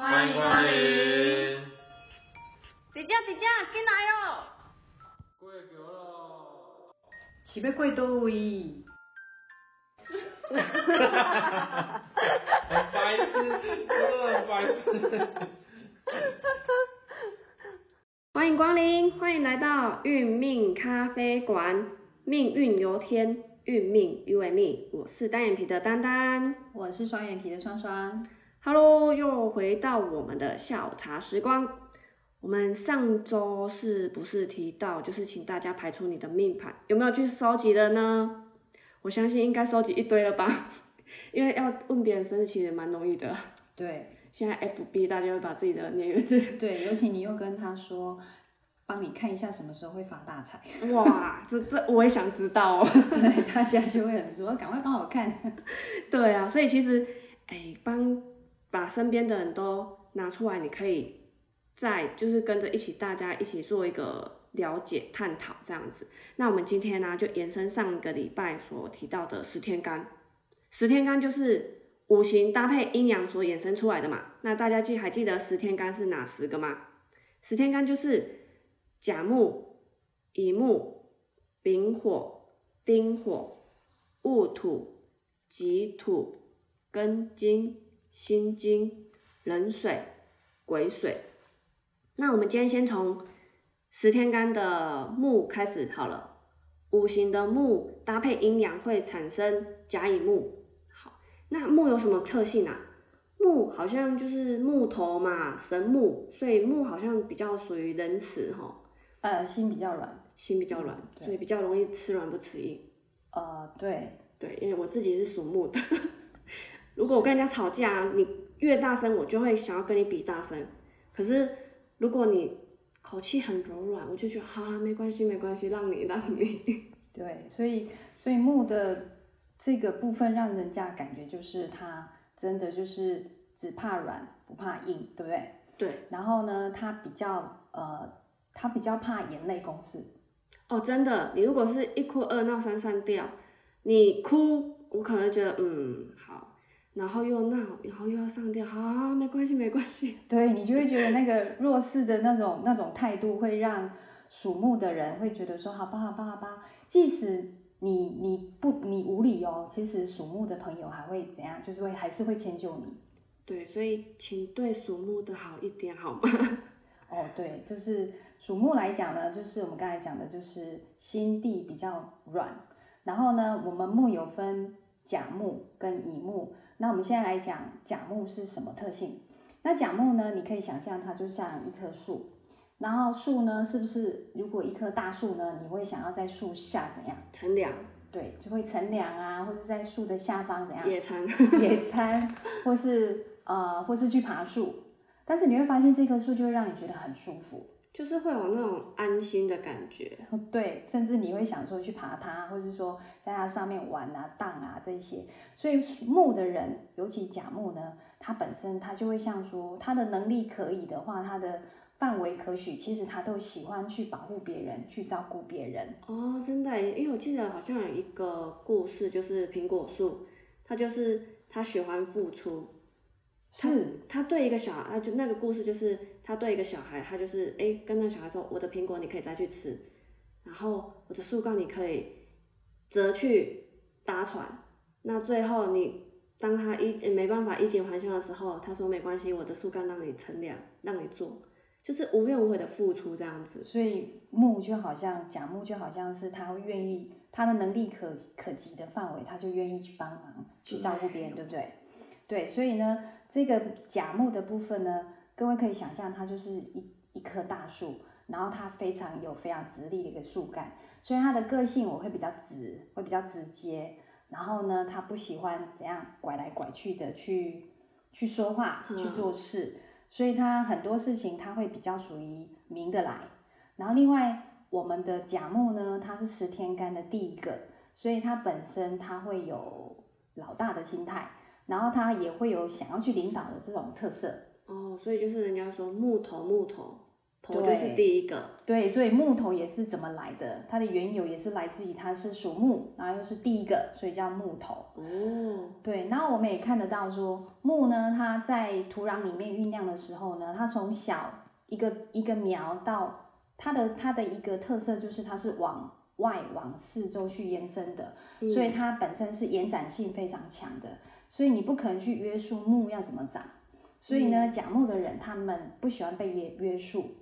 欢迎光临。姐姐姐姐，进来哦。过桥咯。是要过倒位？哈哈哈哈哈！很白痴，真白痴。欢迎光临，欢迎来到运命咖啡馆。命运由天，运命由命。我是单眼皮的丹丹，我是双眼皮的双双。Hello，又回到我们的下午茶时光。我们上周是不是提到，就是请大家排出你的命盘，有没有去收集的呢？我相信应该收集一堆了吧，因为要问别人生日其实蛮容易的。对，现在 FB 大家会把自己的年月日。对，尤其你又跟他说，帮你看一下什么时候会发大财。哇，这这我也想知道哦。对，大家就会很说，赶快帮我看。对啊，所以其实，哎，帮。把身边的人都拿出来，你可以再就是跟着一起，大家一起做一个了解、探讨这样子。那我们今天呢，就延伸上一个礼拜所提到的十天干。十天干就是五行搭配阴阳所衍生出来的嘛。那大家记还记得十天干是哪十个吗？十天干就是甲木、乙木、丙火、丁火、戊土、己土、庚金。心金、壬水、癸水。那我们今天先从十天干的木开始好了。五行的木搭配阴阳会产生甲乙木。好，那木有什么特性啊？木好像就是木头嘛，神木，所以木好像比较属于仁慈哈。呃，心比较软，心比较软，所以比较容易吃软不吃硬。呃，对，对，因为我自己是属木的。如果我跟人家吵架，你越大声，我就会想要跟你比大声。可是如果你口气很柔软，我就觉得好了，没关系，没关系，让你，让你。对，所以所以木的这个部分让人家感觉就是他真的就是只怕软不怕硬，对不对？对。然后呢，他比较呃，他比较怕眼泪公式。哦，真的，你如果是一哭二闹三上吊，你哭，我可能觉得嗯好。然后又闹，然后又要上吊，好，没关系，没关系。对你就会觉得那个弱势的那种那种态度，会让属木的人会觉得说，好吧，好吧，好吧。即使你你不你无理哦，其实属木的朋友还会怎样？就是会还是会迁就你。对，所以请对属木的好一点，好吗？哦，对，就是属木来讲呢，就是我们刚才讲的，就是心地比较软。然后呢，我们木有分甲木跟乙木。那我们现在来讲甲木是什么特性？那甲木呢？你可以想象它就像一棵树，然后树呢，是不是如果一棵大树呢，你会想要在树下怎样乘凉？对，就会乘凉啊，或者在树的下方怎样野餐？野餐，或是呃，或是去爬树。但是你会发现这棵树就会让你觉得很舒服。就是会有那种安心的感觉，对，甚至你会想说去爬它，或是说在它上面玩啊、荡啊这些。所以木的人，尤其甲木呢，它本身它就会像说，它的能力可以的话，它的范围可许，其实它都喜欢去保护别人，去照顾别人。哦，真的，因为我记得好像有一个故事，就是苹果树，它就是它喜欢付出。是，他对一个小孩，就那个故事就是他对一个小孩，他就是哎跟那小孩说，我的苹果你可以再去吃，然后我的树干你可以折去搭船，那最后你当他一没办法衣锦还乡的时候，他说没关系，我的树干让你乘凉，让你坐，就是无怨无悔的付出这样子。所以木就好像甲木就好像是他会愿意，他的能力可可及的范围，他就愿意去帮忙去照顾别人，对不对？对，所以呢。这个甲木的部分呢，各位可以想象，它就是一一棵大树，然后它非常有非常直立的一个树干，所以它的个性我会比较直，会比较直接。然后呢，它不喜欢怎样拐来拐去的去去说话、去做事，所以它很多事情它会比较属于明的来。然后另外，我们的甲木呢，它是十天干的第一个，所以它本身它会有老大的心态。然后他也会有想要去领导的这种特色哦，所以就是人家说木头木头，头就是第一个，对，所以木头也是怎么来的？它的缘由也是来自于它是属木，然后又是第一个，所以叫木头。哦，对，然后我们也看得到说木呢，它在土壤里面酝酿的时候呢，它从小一个一个苗到它的它的一个特色就是它是往外往四周去延伸的，嗯所以它本身是延展性非常强的，所以你不可能去约束木要怎么长。所以呢，甲木的人他们不喜欢被约约束，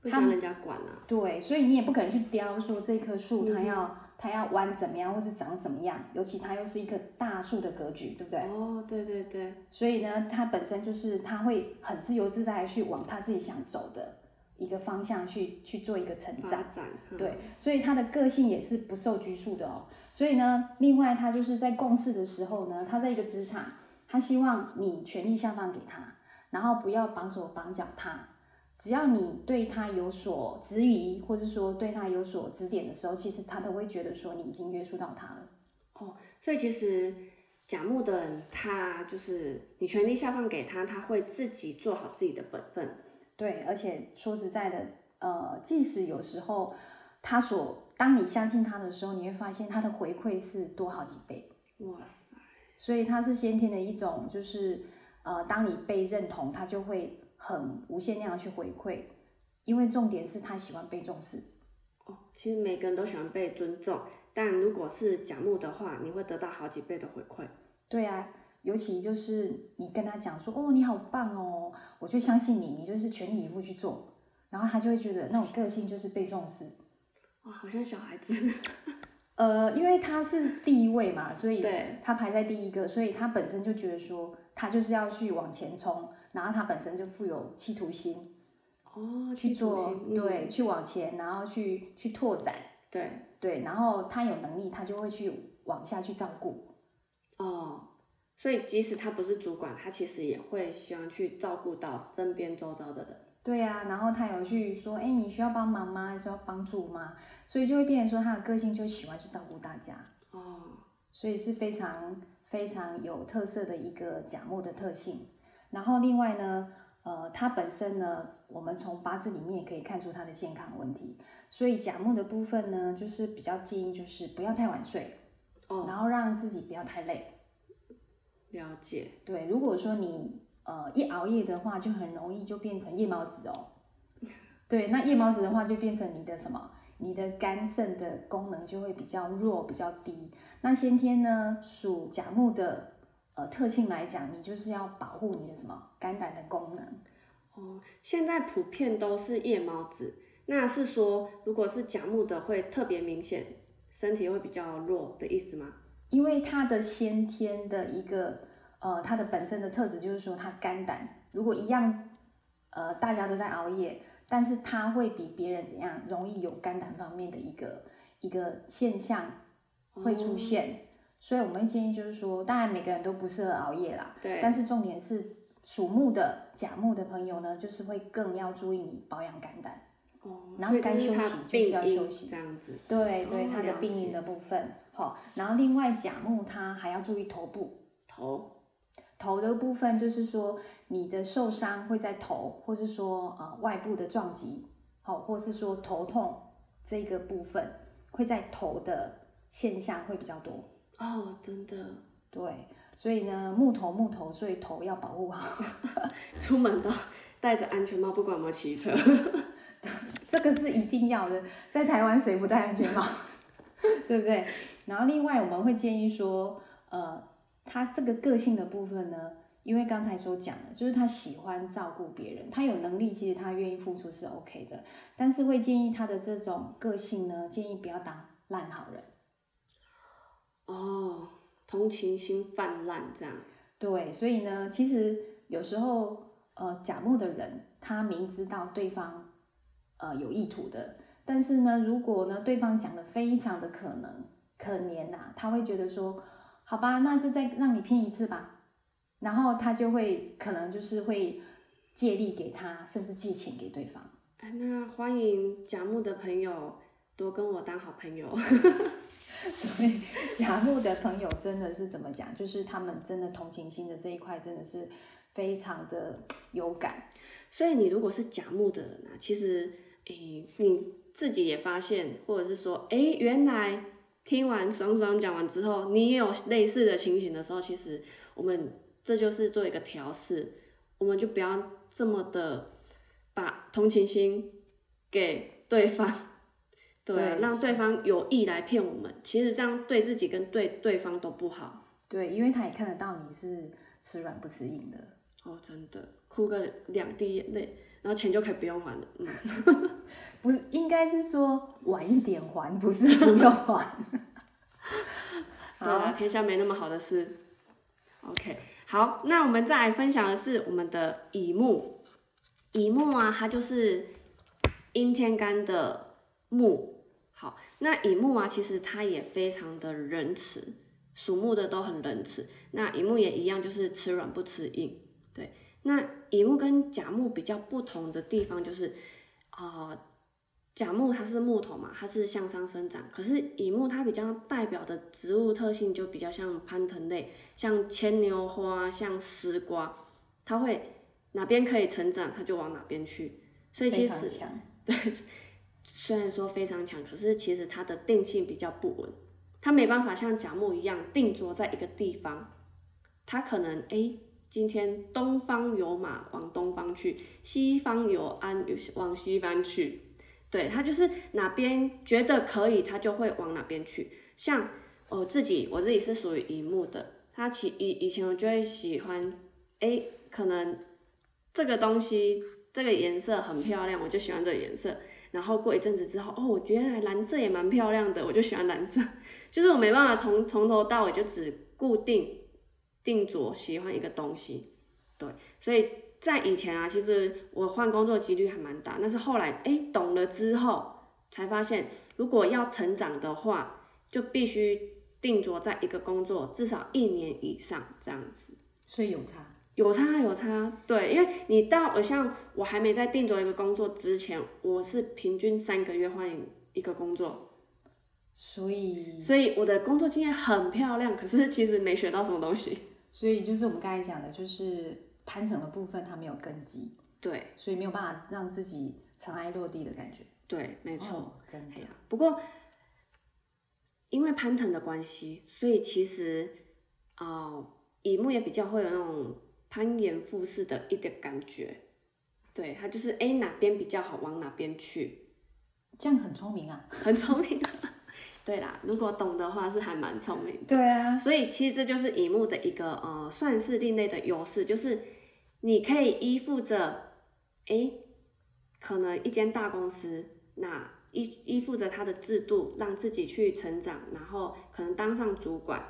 不喜欢人家管啊，对，所以你也不可能去雕说这棵树它嗯要、它要弯怎么样，或是长怎么样，尤其它又是一棵大树的格局，对不对？哦，对对对，所以呢，它本身就是它会很自由自在地去往它自己想走的一个方向去去做一个成长。展，嗯对，所以他的个性也是不受拘束的哦。所以呢，另外他就是在共事的时候呢，他在一个职场，他希望你权力下放给他，然后不要绑手绑脚他。只要你对他有所质疑，或者说对他有所指点的时候，其实他都会觉得说你已经约束到他了。哦所以其实甲木的人，他就是你权力下放给他，他会自己做好自己的本分。对，而且说实在的，呃，即使有时候他所当你相信他的时候，你会发现他的回馈是多好几倍。哇塞，所以他是先天的一种，就是呃，当你被认同，他就会很无限量的去回馈，因为重点是他喜欢被重视。哦，其实每个人都喜欢被尊重，但如果是甲木的话，你会得到好几倍的回馈。对啊，尤其就是你跟他讲说，哦，你好棒哦，我就相信你，你就是全力以赴去做，然后他就会觉得那种个性就是被重视。哇，好像小孩子。呃，因为他是第一位嘛，所以对。他排在第一个，所以他本身就觉得说，他就是要去往前冲，然后他本身就富有企图心，哦，去做做，嗯。对，去往前，然后去去拓展，对，对，然后他有能力，他就会去往下去照顾，哦，所以即使他不是主管，他其实也会希望去照顾到身边周遭的人。对呀、然后他有去说，哎，你需要帮忙吗？需要帮助吗？所以就会变成说他的个性就喜欢去照顾大家，哦，所以是非常非常有特色的一个甲木的特性。然后另外呢，呃，它本身呢，我们从八字里面也可以看出它的健康问题。所以甲木的部分呢，就是比较建议就是不要太晚睡，哦，然后让自己不要太累。了解。对，如果说你呃一熬夜的话，就很容易就变成夜猫子哦。对，那夜猫子的话，就变成你的什么？你的肝肾的功能就会比较弱，比较低。那先天呢，属甲木的呃特性来讲，你就是要保护你的什么肝胆的功能。哦，现在普遍都是夜猫子，那是说如果是甲木的会特别明显，身体会比较弱的意思吗？因为它的先天的一个呃，它的本身的特质就是说，它肝胆如果一样，呃，大家都在熬夜，但是它会比别人怎样，容易有肝胆方面的一个一个现象会出现。所以我们会建议就是说，当然每个人都不适合熬夜啦，对，但是重点是属木的甲木的朋友呢，就是会更要注意你保养肝胆。哦，然后该休息就是要休息这样子。对对，哦它的病因的部分，好，然后另外甲木它还要注意头部，头头的部分就是说你的受伤会在头，或是说呃外部的撞击，好，或是说头痛这个部分会在头的现象会比较多。哦，真的，对，所以呢木头木头，所以头要保护好，出门都戴着安全帽，不管有没有骑车。这个是一定要的。在台湾谁不戴安全帽？对不对？然后另外我们会建议说，呃，他这个个性的部分呢，因为刚才所讲的，就是他喜欢照顾别人，他有能力，其实他愿意付出是 OK 的，但是会建议他的这种个性呢，建议不要当烂好人。哦，同情心泛滥这样。对，所以呢，其实有时候，呃，甲木的人他明知道对方，呃，有意图的，但是呢，如果呢对方讲的非常的可能可怜呐、他会觉得说，好吧，那就再让你骗一次吧，然后他就会可能就是会借力给他，甚至借钱给对方。哎，那欢迎甲木的朋友多跟我当好朋友。所以甲木的朋友真的是怎么讲？就是他们真的同情心的这一块真的是非常的有感。所以你如果是甲木的人啊，其实诶、你自己也发现，或者是说，诶、原来听完爽爽讲完之后，你也有类似的情形的时候，其实我们这就是做一个调试，我们就不要这么的把同情心给对方，对让对方有意来骗我们，其实这样对自己跟对对方都不好。对，因为他也看得到你是吃软不吃硬的。哦，真的，哭个两滴眼泪，然后钱就可以不用还了。嗯，不是，应该是说晚一点还，不是不用还。对啊，好，天下没那么好的事。OK，好，那我们再来分享的是我们的乙木。乙木啊，它就是阴天干的木。好，那乙木啊，其实它也非常的仁慈，属木的都很仁慈。那乙木也一样，就是吃软不吃硬。对，那乙木跟甲木比较不同的地方就是，啊、甲木它是木头嘛，它是向上生长，可是乙木它比较代表的植物特性就比较像攀藤类，像牵牛花、像丝瓜，它会哪边可以成长，它就往哪边去。所以其实。对，虽然说非常强，可是其实它的定性比较不稳，它没办法像甲木一样定着在一个地方，它可能诶，今天东方有马往东方去，西方有鞍往西方去，对，他就是哪边觉得可以，他就会往哪边去。像我自己，我自己是属于乙木的，他其以以前我就会喜欢，诶，可能这个东西这个颜色很漂亮，我就喜欢这个颜色。然后过一阵子之后，哦，我原来蓝色也蛮漂亮的，我就喜欢蓝色。就是我没办法从从头到尾就只固定定着喜欢一个东西，对。所以在以前啊，其实我换工作几率还蛮大，但是后来哎懂了之后，才发现如果要成长的话，就必须定着在一个工作至少一年以上这样子。所以有差。有差有差，对，因为你到我像我还没在定着一个工作之前，我是平均三个月换一个工作，所以，所以我的工作经验很漂亮，可是其实没学到什么东西。所以就是我们刚才讲的，就是攀绳的部分它没有根基，对所以没有办法让自己尘埃落地的感觉。对，没错。哦，真的不过因为攀藤的关系，所以其实啊、呃，乙木也比较会有那种攀岩附式的一点感觉。对，它就是哎哪边比较好，往哪边去。这样很聪明啊。很聪明。对啦，如果懂的话是还蛮聪明的。对啊。所以其实这就是乙木的一个呃，算是另类的优势，就是你可以依附着，诶，可能一间大公司，那依依附着它的制度，让自己去成长，然后可能当上主管，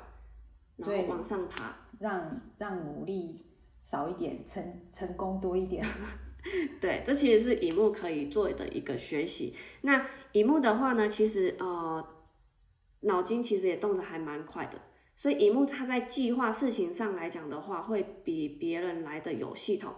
然后往上爬。让让努力少一点，成成功多一点。对，这其实是乙木可以做的一个学习。那乙木的话呢，其实呃，脑筋其实也动得还蛮快的，所以乙木他在计划事情上来讲的话，会比别人来的有系统。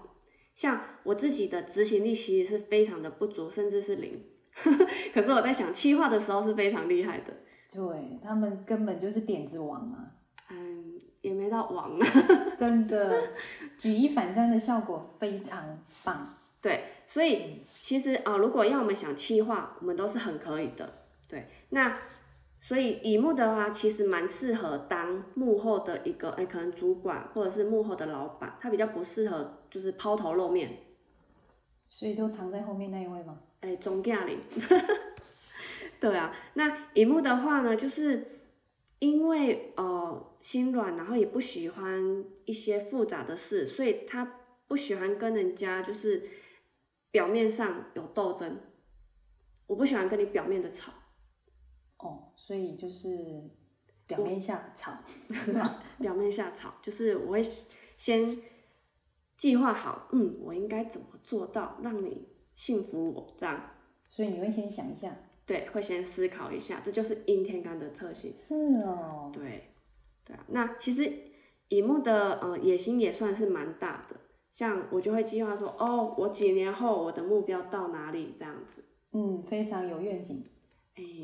像我自己的执行力其实是非常的不足，甚至是零。可是我在想计划的时候是非常厉害的。对他们根本就是点子王啊，嗯，也没到王啊。真的举一反三的效果非常棒。对，所以其实啊、呃如果要我们想企划，我们都是很可以的。对，那所以乙木的话，其实蛮适合当幕后的一个，哎，可能主管或者是幕后的老板，他比较不适合就是抛头露面，所以都藏在后面那一位吗？哎，总驾领。对啊，那乙木的话呢，就是因为呃心软，然后也不喜欢一些复杂的事，所以他不喜欢跟人家就是表面上有斗争。我不喜欢跟你表面的吵，哦，所以就是表面下吵，是吧？表面下吵，就是我会先计划好，嗯，我应该怎么做到让你信服我，这样所以你会先想一下。对，会先思考一下，这就是阴天干的特性。是哦。对，对啊，那其实乙木的呃野心也算是蛮大的，像我就会计划说，哦，我几年后我的目标到哪里这样子，嗯，非常有愿景，哎，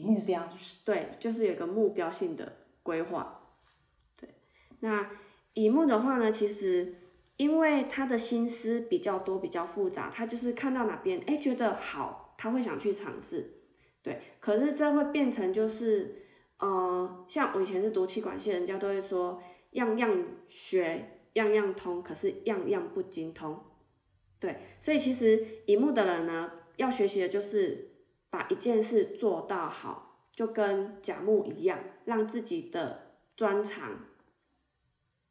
目标。对，就是有个目标性的规划。对，那乙木的话呢，其实因为他的心思比较多，比较复杂，他就是看到哪边哎觉得好，他会想去尝试，对。可是这会变成就是，呃，像我以前是读气管系，人家都会说样样学，样样通，可是样样不精通，对。所以其实乙木的人呢，要学习的就是把一件事做到好，就跟甲木一样，让自己的专长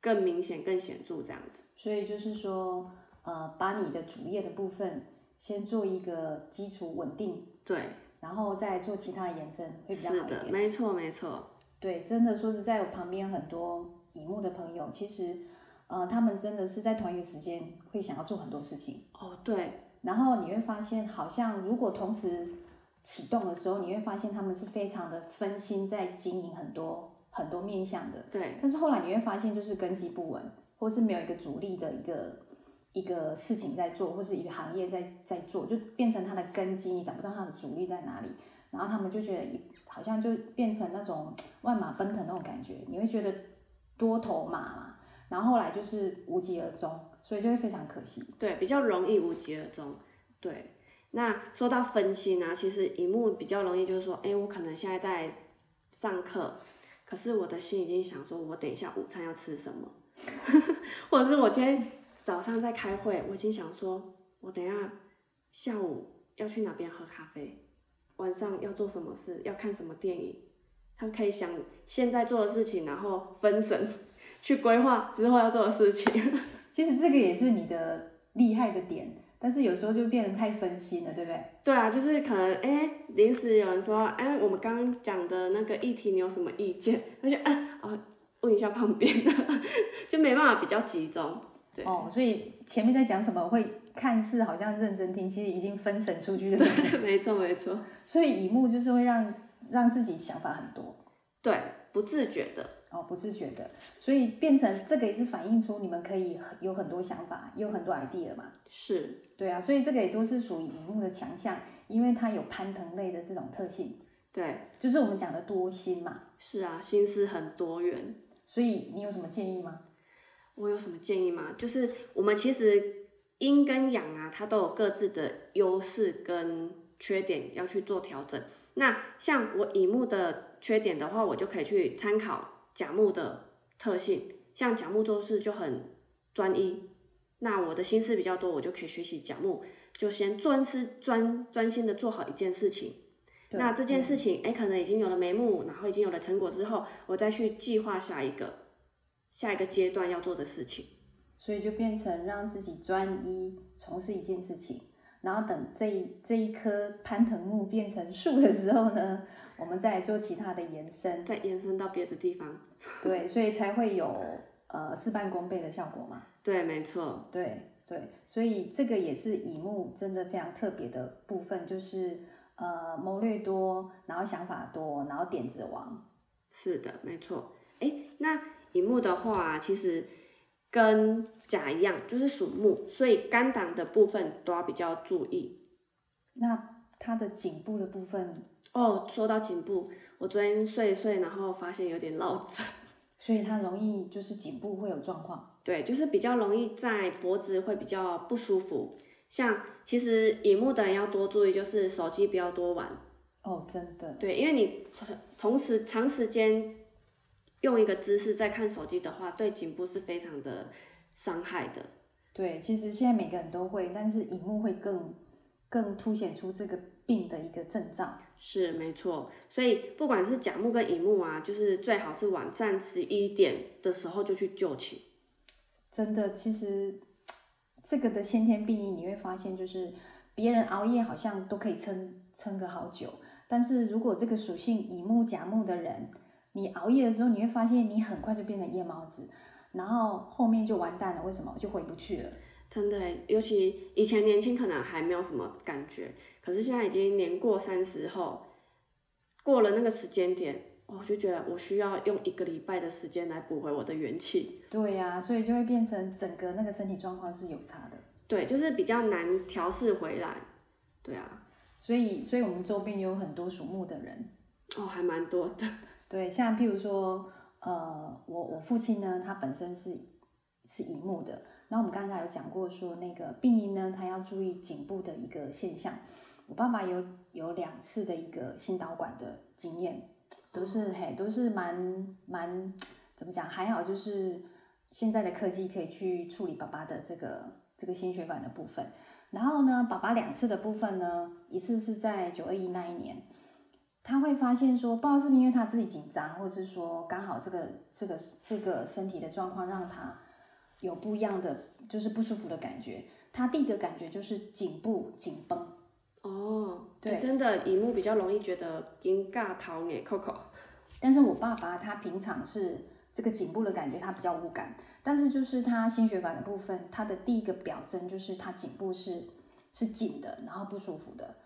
更明显、更显著，这样子。所以就是说，呃，把你的主业的部分先做一个基础稳定，对，然后再做其他的延伸，会比较是的，好一点。没错，没错，对，真的说实在，我旁边很多乙木的朋友，其实，呃，他们真的是在同一个时间会想要做很多事情，哦，对，然后你会发现，好像如果同时启动的时候，你会发现他们是非常的分心在经营很多很多面向的，对，但是后来你会发现，就是根基不稳，或是没有一个主力的一个一个事情在做，或是一个行业在在做，就变成它的根基，你找不到它的主力在哪里，然后他们就觉得好像就变成那种万马奔腾那种感觉，你会觉得多头马嘛，然后后来就是无疾而终，所以就会非常可惜。对，比较容易无疾而终。对，那说到分心啊，其实荧幕比较容易就是说，哎，我可能现在在上课，可是我的心已经想说，我等一下午餐要吃什么，或者是我今天早上在开会，我已经想说，我等下下午要去哪边喝咖啡，晚上要做什么事，要看什么电影，他可以想现在做的事情，然后分神去规划之后要做的事情。其实这个也是你的厉害的点，但是有时候就变得太分心了，对不对？对啊，就是可能哎，临时有人说，哎，我们刚刚讲的那个议题，你有什么意见？那就哎哦，问一下旁边的，就没办法比较集中。对哦，所以前面在讲什么会看似好像认真听，其实已经分神出去，了对？没错没错，所以乙木就是会让让自己想法很多对，不自觉的，哦，不自觉的，所以变成这个也是反映出你们可以很有很多想法，有很多 idea 嘛。是，对啊，所以这个也都是属于乙木的强项，因为它有攀藤类的这种特性，对，就是我们讲的多心嘛。是啊，心思很多元。所以你有什么建议吗？我有什么建议吗？就是我们其实阴跟阳啊，它都有各自的优势跟缺点要去做调整。那像我乙木的缺点的话，我就可以去参考甲木的特性。像甲木做事就很专一，那我的心思比较多，我就可以学习甲木，就先专思专专心的做好一件事情。那这件嗯事情，哎、可能已经有了眉目，然后已经有了成果之后，我再去计划下一个下一个阶段要做的事情。所以就变成让自己专一从事一件事情，然后等这一这一棵攀藤木变成树的时候呢，我们再来做其他的延伸。再延伸到别的地方。对，所以才会有呃事半功倍的效果嘛。对，没错，对对，所以这个也是乙木真的非常特别的部分，就是呃谋略多，然后想法多，然后点子王。是的，没错。哎，那乙木的话，其实跟甲一样，就是属木，所以肝胆的部分都要比较注意。那它的颈部的部分，哦，说到颈部，我昨天睡一睡，然后发现有点落枕。所以它容易就是颈部会有状况。对，就是比较容易在脖子会比较不舒服。像其实乙木的人要多注意，就是手机不要多玩。哦，真的。对，因为你同同时长时间用一个姿势在看手机的话，对颈部是非常的伤害的。对，其实现在每个人都会，但是荧幕会更更凸显出这个病的一个症状。是没错，所以不管是甲木跟乙木啊，就是最好是晚上十一点的时候就去就寝。真的，其实这个的先天病因你会发现，就是别人熬夜好像都可以撑撑个好久，但是如果这个属性乙木甲木的人，你熬夜的时候，你会发现你很快就变成夜猫子，然后后面就完蛋了。为什么？就回不去了。真的，尤其以前年轻可能还没有什么感觉，可是现在已经年过三十后，过了那个时间点，我就觉得我需要用一个礼拜的时间来补回我的元气。对呀、所以就会变成整个那个身体状况是有差的。对，就是比较难调试回来。对啊，所以，所以我们周边有很多属木的人，哦，还蛮多的。对，像譬如说，呃，我我父亲呢，他本身是是乙木的。然后我们刚才有讲过说，那个病因呢，他要注意颈部的一个现象。我爸爸有有两次的一个心导管的经验，都是嘿，都是蛮蛮怎么讲？还好就是现在的科技可以去处理爸爸的这个这个心血管的部分。然后呢，爸爸两次的部分呢，一次是在九二一那一年，他会发现说，不知道是不是因为他自己紧张，或者是说刚好这个这个这个身体的状况让他有不一样的就是不舒服的感觉。他第一个感觉就是颈部紧绷。哦，对欸真的，荧幕比较容易觉得尴尬、讨厌、扣扣。但是我爸爸他平常是这个颈部的感觉，他比较无感，但是就是他心血管的部分，他的第一个表征就是他颈部是是紧的，然后不舒服的，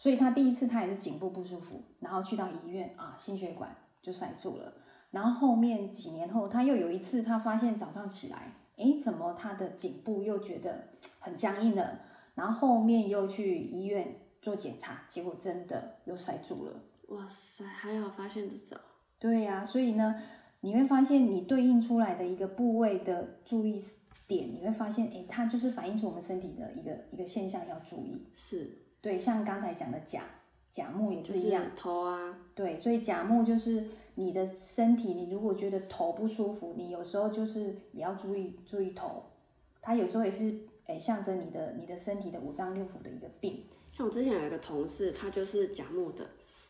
所以他第一次他也是颈部不舒服，然后去到医院啊，心血管就塞住了，然后后面几年后他又有一次他发现早上起来，诶，怎么他的颈部又觉得很僵硬了，然后后面又去医院做检查，结果真的又塞住了。哇塞，还好发现的早。对呀、所以呢，你会发现你对应出来的一个部位的注意点，你会发现，诶，它就是反映出我们身体的一个一个现象要注意。是，对，像刚才讲的甲甲木也就是一样，头啊，对，所以甲木就是你的身体，你如果觉得头不舒服，你有时候就是也要注意注意头，它有时候也是诶象征你的你的身体的五脏六腑的一个病。像我之前有一个同事，他就是甲木的，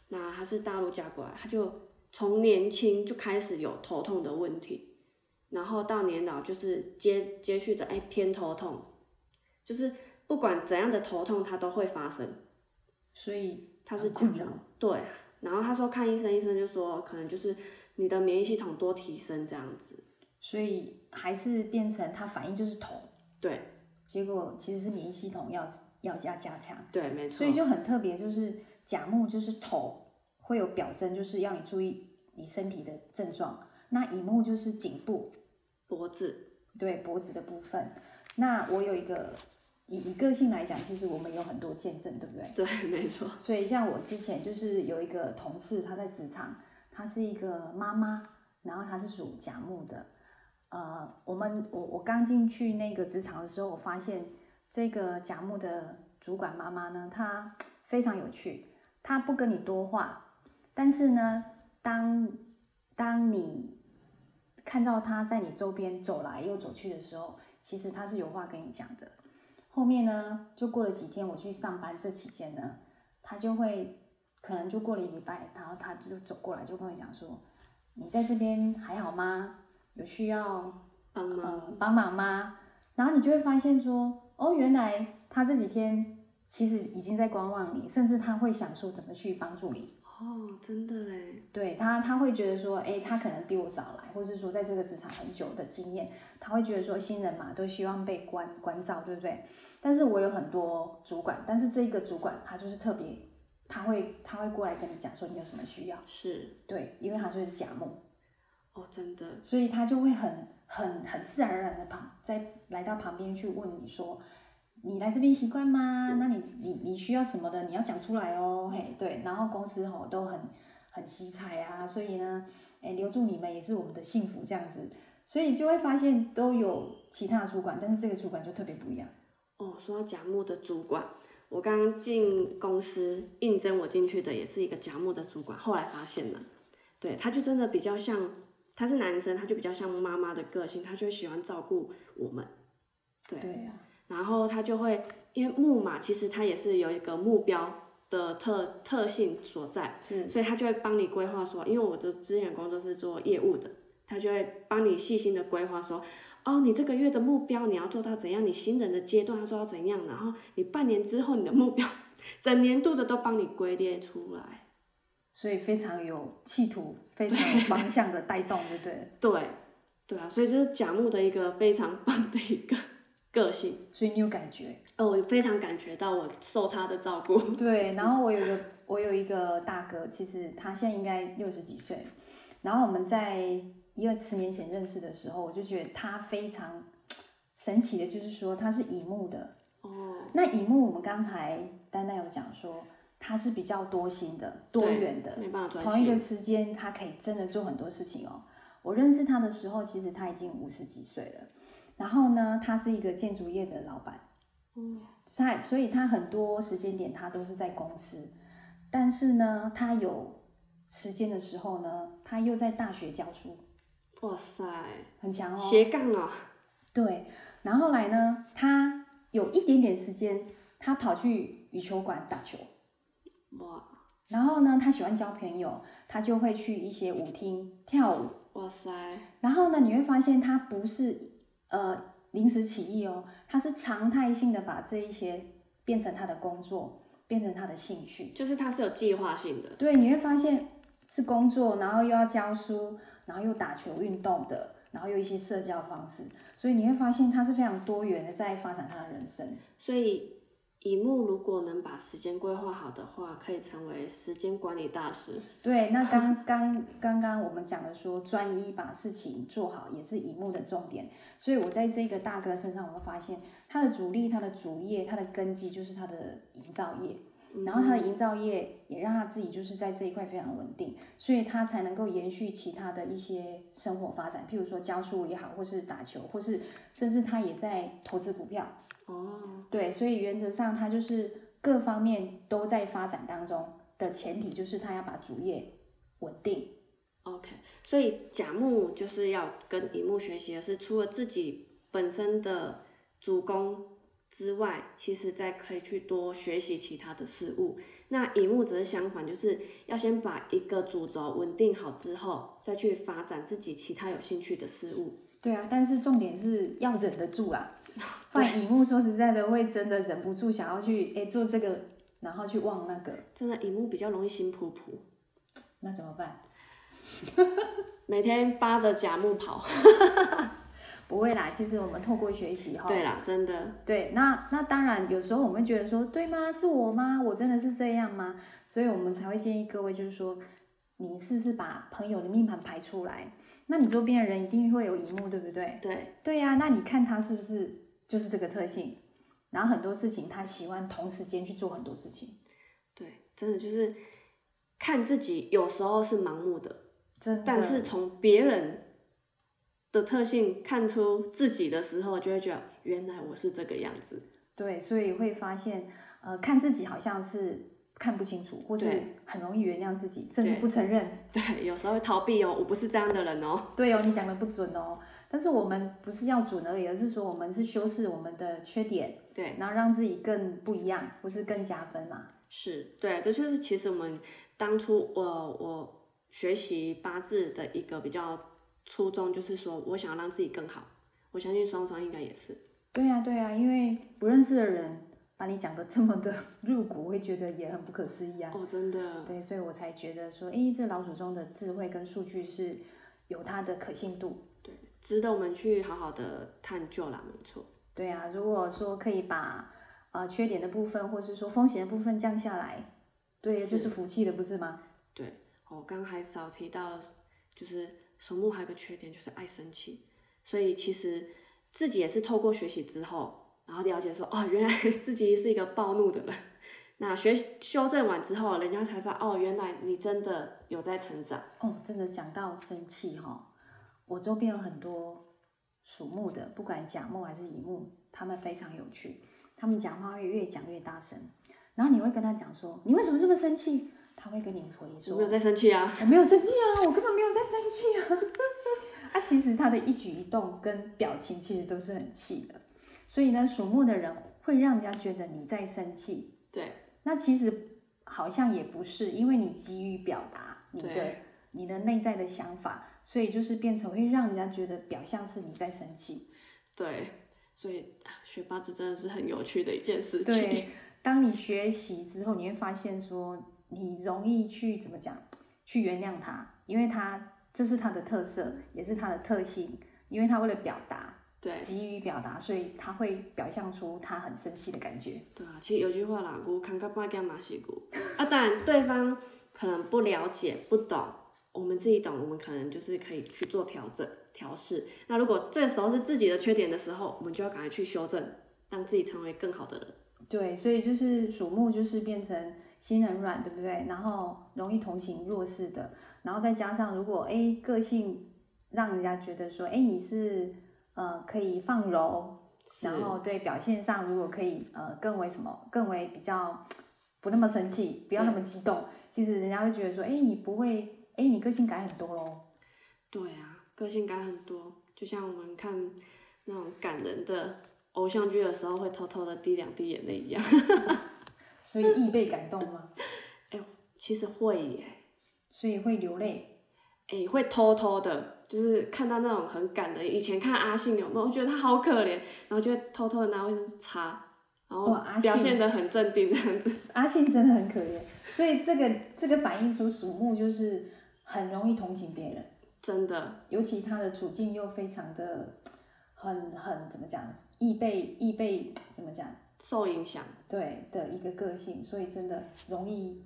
那他是大陆嫁过来，他就从年轻就开始有头痛的问题，然后到年老就是接接续着哎偏头痛，就是不管怎样的头痛它都会发生，所以它是很困扰甲木，对，然后他说看医生，医生就说可能就是你的免疫系统多提升这样子，所以还是变成它反应就是头，对结果其实是免疫系统要要加加强。对没错，所以就很特别，就是甲木就是头会有表征，就是要你注意你身体的症状。那乙木就是颈部，脖子，对脖子的部分。那我有一个以以个性来讲，其实我们有很多见证，对不对？对 没错，所以像我之前就是有一个同事，她在职场，她是一个妈妈，然后她是属甲木的。呃，我们我我刚进去那个职场的时候，我发现这个甲木的主管妈妈呢，她非常有趣，她不跟你多话，但是呢，当当你看到她在你周边走来又走去的时候，其实她是有话跟你讲的。后面呢，就过了几天，我去上班这期间呢，他就会可能就过了一礼拜，然后他就走过来就跟我讲说：“你在这边还好吗？有需要帮忙，呃帮忙吗？”然后你就会发现说：“哦，原来他这几天其实已经在观望你，甚至他会想说怎么去帮助你。哦，真的哎，对他，他会觉得说，哎，他可能比我早来，或是说在这个职场很久的经验，他会觉得说新人嘛都希望被关关照，对不对？但是我有很多主管，但是这个主管他就是特别，他会他会过来跟你讲说你有什么需要，是。对，因为他就是甲木，哦，真的，所以他就会很很很自然而然的旁在来到旁边去问你说，你来这边习惯吗？那你你你需要什么的，你要讲出来哦，嘿，对，然后公司吼都很很惜才啊，所以呢，哎，留住你们也是我们的幸福这样子，所以就会发现都有其他的主管，但是这个主管就特别不一样，哦，说到甲木的主管，我刚刚进公司应征我进去的也是一个甲木的主管，后来发现了，对，他就真的比较像，他是男生，他就比较像妈妈的个性，他就喜欢照顾我们，对，对呀、然后他就会，因为木马，其实它也是有一个目标的特特性所在，是所以他就会帮你规划说，因为我的之前工作是做业务的，他就会帮你细心的规划说，哦，你这个月的目标你要做到怎样，你新人的阶段要做到怎样，然后你半年之后你的目标，整年度的都帮你归列出来。所以非常有企图，非常有方向的带动，对不对？对，对啊，所以这是甲木的一个非常棒的一个个性。所以你有感觉，哦，我非常感觉到我受他的照顾。对，然后我有一个我有一个大哥，其实他现在应该六十几岁，然后我们在一二十年前认识的时候，我就觉得他非常神奇的，就是说他是乙木的。哦，那乙木我们刚才丹丹有讲说，他是比较多心的、多对元的，没办法专同一个心。时间他可以真的做很多事情哦。我认识他的时候，其实他已经五十几岁了。然后呢，他是一个建筑业的老板，嗯，他所以他很多时间点他都是在公司，但是呢，他有时间的时候呢，他又在大学教书，哇塞，很强哦。斜杠啊，对，然后后来呢，他有一点点时间，他跑去羽球馆打球。哇然后呢，他喜欢交朋友，他就会去一些舞厅跳舞。哇塞，然后呢，你会发现他不是呃临时起意哦，他是常态性的把这一些变成他的工作，变成他的兴趣。就是他是有计划性的，对，你会发现是工作，然后又要教书，然后又打球运动的，然后又一些社交方式，所以你会发现他是非常多元的在发展他的人生。所以。乙木如果能把时间规划好的话，可以成为时间管理大师。对，那刚刚刚刚我们讲的说，专一把事情做好，也是乙木的重点。所以我在这个大哥身上，我会发现他的主力、他的主业、他的根基就是他的营造业，然后他的营造业也让他自己就是在这一块非常稳定，所以他才能够延续其他的一些生活发展，譬如说教书也好，或是打球，或是甚至他也在投资股票。哦，对，所以原则上他就是各方面都在发展当中的前提就是他要把主业稳定。OK，所以甲木就是要跟乙木学习的是，除了自己本身的主攻之外，其实再可以去多学习其他的事物。那乙木则是相反，就是要先把一个主轴稳定好之后，再去发展自己其他有兴趣的事物。对啊，但是重点是要忍得住啦。不 然乙木说实在的，会真的忍不住想要去哎做这个，然后去望那个，真的，乙木比较容易心扑扑，那怎么办？每天扒着甲木跑。不会啦，其实我们透过学习哈，对啦，真的，对，那那当然，有时候我们会觉得说，对吗？是我吗？我真的是这样吗？所以我们才会建议各位，就是说，你是不是把朋友的命盘排出来？那你周边的人一定会有荧幕，对不对？对，对呀、那你看他是不是就是这个特性？然后很多事情他喜欢同时间去做很多事情，对，真的就是看自己有时候是盲目的，真的。但是从别人的特性看出自己的时候，就会觉得原来我是这个样子。对，所以会发现，呃，看自己好像是看不清楚，或是很容易原谅自己，甚至不承认。对，有时候会逃避哦，我不是这样的人哦。对哦，你讲的不准哦。但是我们不是要准而已，而是说我们是修饰我们的缺点，对，然后让自己更不一样，不是更加分嘛。是，对，这就是其实我们当初我我学习八字的一个比较初衷，就是说我想要让自己更好。我相信双双应该也是。对呀、对呀、因为不认识的人把你讲的这么的 入骨，我会觉得也很不可思议啊。哦，真的，对，所以我才觉得说，诶，这老祖宗的智慧跟数据是有它的可信度。对，值得我们去好好的探究啦，没错。对啊，如果说可以把呃缺点的部分，或是说风险的部分降下来，对，是就是福气的，不是吗？对，我刚刚还少提到，就是属木还有个缺点，就是爱生气。所以其实自己也是透过学习之后，然后了解说，哦，原来 自己是一个暴怒的人。那学修正完之后，人家才发现，哦，原来你真的有在成长。哦，真的讲到生气哈、我周边有很多属木的，不管甲木还是乙木，他们非常有趣，他们讲话会越讲越大声，然后你会跟他讲说，你为什么这么生气？他会跟你回说，我没有在生气啊，我没有生气啊，我根本没有在生气啊。啊，其实他的一举一动跟表情其实都是很气的，所以呢，属木的人会让人家觉得你在生气。对那其实好像也不是，因为你急于表达你的对你的内在的想法，所以就是变成会让人家觉得表象是你在生气。对，所以啊学八字真的是很有趣的一件事情。对，当你学习之后，你会发现说，你容易去怎么讲，去原谅他，因为他这是他的特色，也是他的特性，因为他为了表达，对急于表达，所以他会表现出他很生气的感觉。对啊，其实有句话啦，我看到半干嘛是牛 啊。当然，对方可能不了解、不懂，我们自己懂，我们可能就是可以去做调整、调试。那如果这时候是自己的缺点的时候，我们就要赶快去修正，让自己成为更好的人。对，所以就是属木，就是变成心很软，对不对？然后容易同情弱势的，然后再加上如果哎个性让人家觉得说哎你是呃可以放柔，然后对表现上如果可以呃更为什么更为比较不那么生气，不要那么激动，其实人家会觉得说，哎，你不会，哎，你个性改很多喽。对啊，个性改很多，就像我们看那种感人的偶像剧的时候，会偷偷的滴两滴眼泪一样。所以易被感动吗？哎其实会耶，所以会流泪。哎、会偷偷的，就是看到那种很感人。以前看阿信有没有？我觉得他好可怜，然后就会偷偷的拿卫生纸擦，然后表现得很镇定这样子。阿信真的很可怜，所以这个这个反映出鼠木就是很容易同情别人，真的，尤其他的处境又非常的很很怎么讲，易被易被怎么讲，受影响，对的一个个性，所以真的容易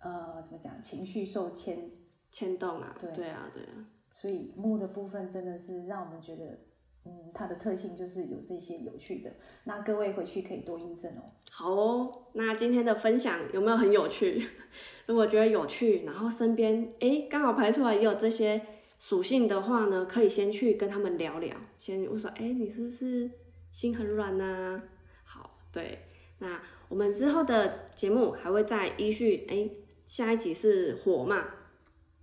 呃怎么讲，情绪受牵，牵动啊，对对啊，对啊。所以木的部分真的是让我们觉得。嗯，它的特性就是有这些有趣的，那各位回去可以多印证哦。好哦，那今天的分享有没有很有趣？如果觉得有趣，然后身边诶刚好排出来也有这些属性的话呢，可以先去跟他们聊聊，先我说哎你是不是心很软呐、好，对，那我们之后的节目还会再依序诶下一集是火嘛，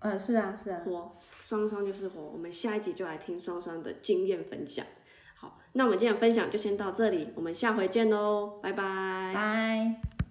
嗯，是啊，是啊，火双双就是火，我们下一集就来听双双的经验分享。好，那我们今天的分享就先到这里，我们下回见喽，拜拜。拜。